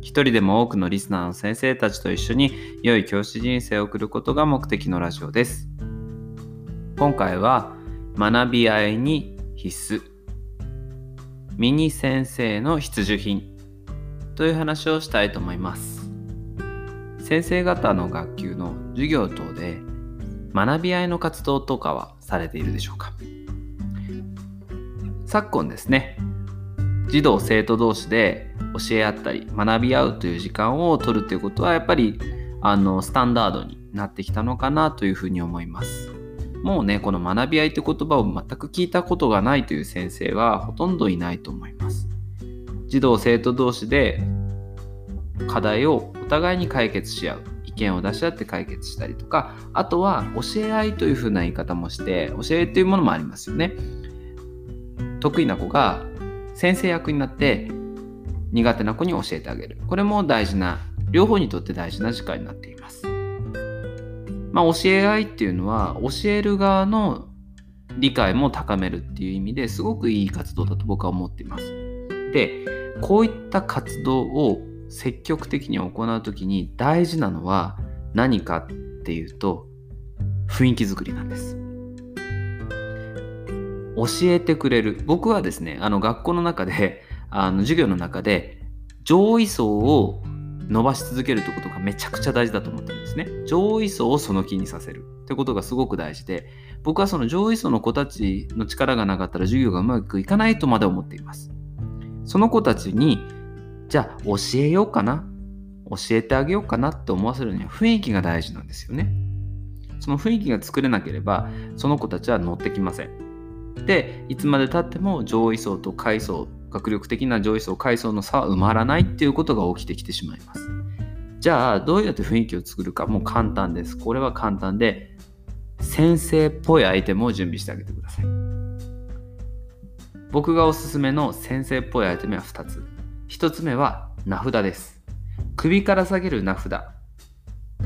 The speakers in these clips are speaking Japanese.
一人でも多くのリスナーの先生たちと一緒に良い教師人生を送ることが目的のラジオです。今回は学び合いに必須ミニ先生の必需品という話をしたいと思います。先生方の学級の授業等で学び合いの活動とかはされているでしょうか？昨今ですね児童生徒同士で教え合ったり学び合うという時間を取るということはやっぱりあのスタンダードになってきたのかなというふうに思います。もうねこの学び合いという言葉を全く聞いたことがないという先生はほとんどいないと思います。児童生徒同士で課題をお互いに解決し合う意見を出し合って解決したりとかあとは教え合いというふうな言い方もして教えというものもありますよね。得意な子が先生役になって苦手な子に教えてあげる。これも大事な両方にとって大事な時間になっています。まあ教え合いっていうのは教える側の理解も高めるっていう意味ですごくいい活動だと僕は思っています。でこういった活動を積極的に行う時に大事なのは何かっていうと雰囲気づくりなんです。教えてくれる。僕はですねあの学校の中であの授業の中で上位層を伸ばし続けるということがめちゃくちゃ大事だと思ってるんですね。上位層をその気にさせる。ってことがすごく大事で僕はその上位層の子たちの力がなかったら授業がうまくいかないとまで思っています。その子たちにじゃあ教えようかな。教えてあげようかなって思わせるには雰囲気が大事なんですよね。その雰囲気が作れなければその子たちは乗ってきません。でいつまでたっても上位層と下位層学力的な上位層下位層の差は埋まらないっていうことが起きてきてしまいます。じゃあどうやって雰囲気を作るかもう簡単です。これは簡単で先生っぽいアイテムを準備してあげてください。僕がおすすめの先生っぽいアイテムは2つ。1つ目は名札です。首から下げる名札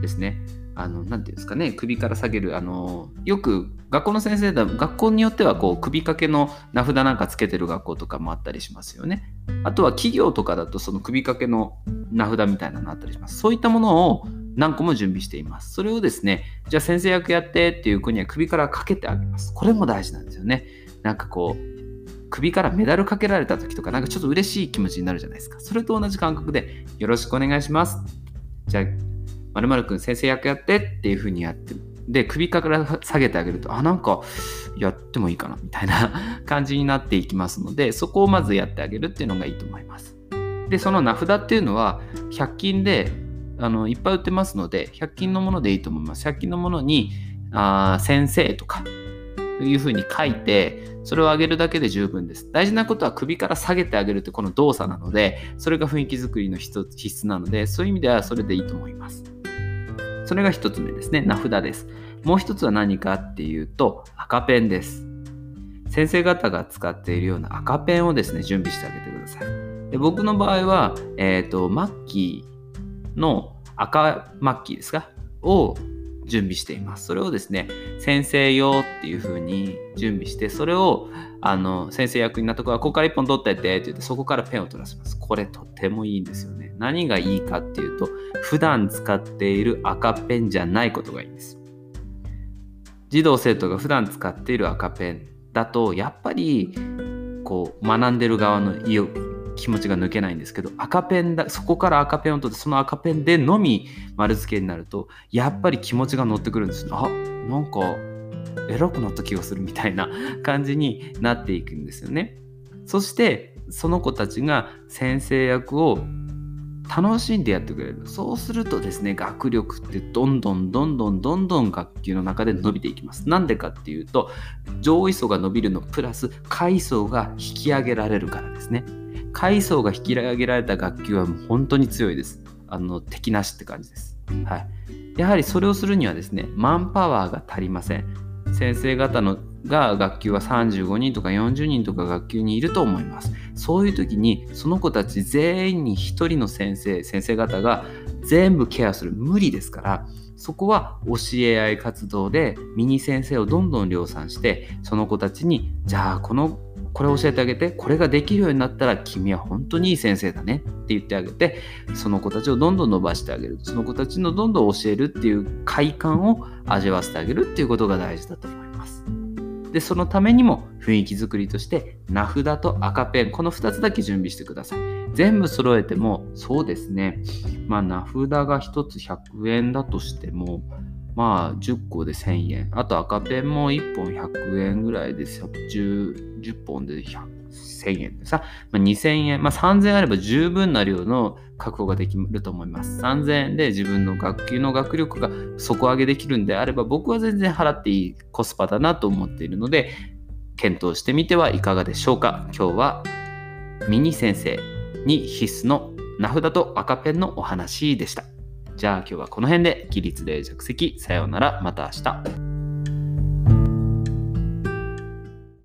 ですね。あの、なていうんですかね、首から下げる、あの、よく学校の先生だ、学校によってはこう首掛けの名札なんかつけてる学校とかもあったりしますよね。あとは企業とかだとその首掛けの名札みたいなのあったりします。そういったものを何個も準備しています。それをですね、じゃあ先生役やってっていう子には首からかけてあげます。これも大事なんですよね。なんかこう、首からメダルかけられた時とか、なんかちょっと嬉しい気持ちになるじゃないですか。それと同じ感覚で、よろしくお願いします。じゃあ、まるくん先生役やってっていう風にやってで首から下げてあげるとあなんかやってもいいかなみたいな 感じになっていきますのでそこをまずやってあげるっていうのがいいと思います。でその名札っていうのは100均であのいっぱい売ってますので100均のものでいいと思います。100均のものにあ先生とかいう風に書いてそれを上げるだけで十分です。大事なことは首から下げてあげるってこの動作なのでそれが雰囲気作りの必須なのでそういう意味ではそれでいいと思います。それが1つ目ですね。名札です。もう1つは何かっていうと、赤ペンです。先生方が使っているような赤ペンをですね、準備してあげてください。で僕の場合は、えっ、ー、と、マッキーの赤マッキーですか？を準備しています。それをですね、先生用っていう風に準備して、それをあの先生役になったところは、ここから1本取ってってって言って、そこからペンを取らせます。これとってもいいんですよね。何がいいかっていうと、普段使っている赤ペンじゃないことがいいんです。児童生徒が普段使っている赤ペンだと、やっぱりこう学んでる側の意を気持ちが抜けないんですけど赤ペンだそこから赤ペンを取ってその赤ペンでのみ丸付けになるとやっぱり気持ちが乗ってくるんですあなんか偉くなった気がするみたいな感じになっていくんですよね。そしてその子たちが先生役を楽しんでやってくれる。そうするとですね学力ってどんどんどんどんどんどん学級の中で伸びていきます。なんでかっていうと上位層が伸びるのプラス下位層が引き上げられるからですね。下位層が引き上げられた学級はもう本当に強いです。あの敵なしって感じです。はい。やはりそれをするにはですねマンパワーが足りません。先生方のが学級は35人とか40人とか学級にいると思います。そういう時にその子たち全員に1人の先生先生方が全部ケアする。無理ですからそこは教え合い活動でミニ先生をどんどん量産してその子たちにじゃあこのこれ教えてあげてこれができるようになったら君は本当にいい先生だねって言ってあげてその子たちをどんどん伸ばしてあげる。その子たちのどんどん教えるっていう快感を味わわせてあげるっていうことが大事だと思います。でそのためにも雰囲気作りとして名札と赤ペンこの2つだけ準備してください。全部揃えてもそうですね。まあ名札が1つ100円だとしてもまあ10個で1000円あと赤ペンも1本100円ぐらいで 10, 10本で1000円さ、まあ、2000円、まあ、3000円あれば十分な量の確保ができると思います。3000円で自分の学級の学力が底上げできるんであれば僕は全然払っていいコスパだなと思っているので検討してみてはいかがでしょうか。今日はミニ先生に必須の名札と赤ペンのお話でした。じゃあ今日はこの辺で起立で着席さようならまた明日。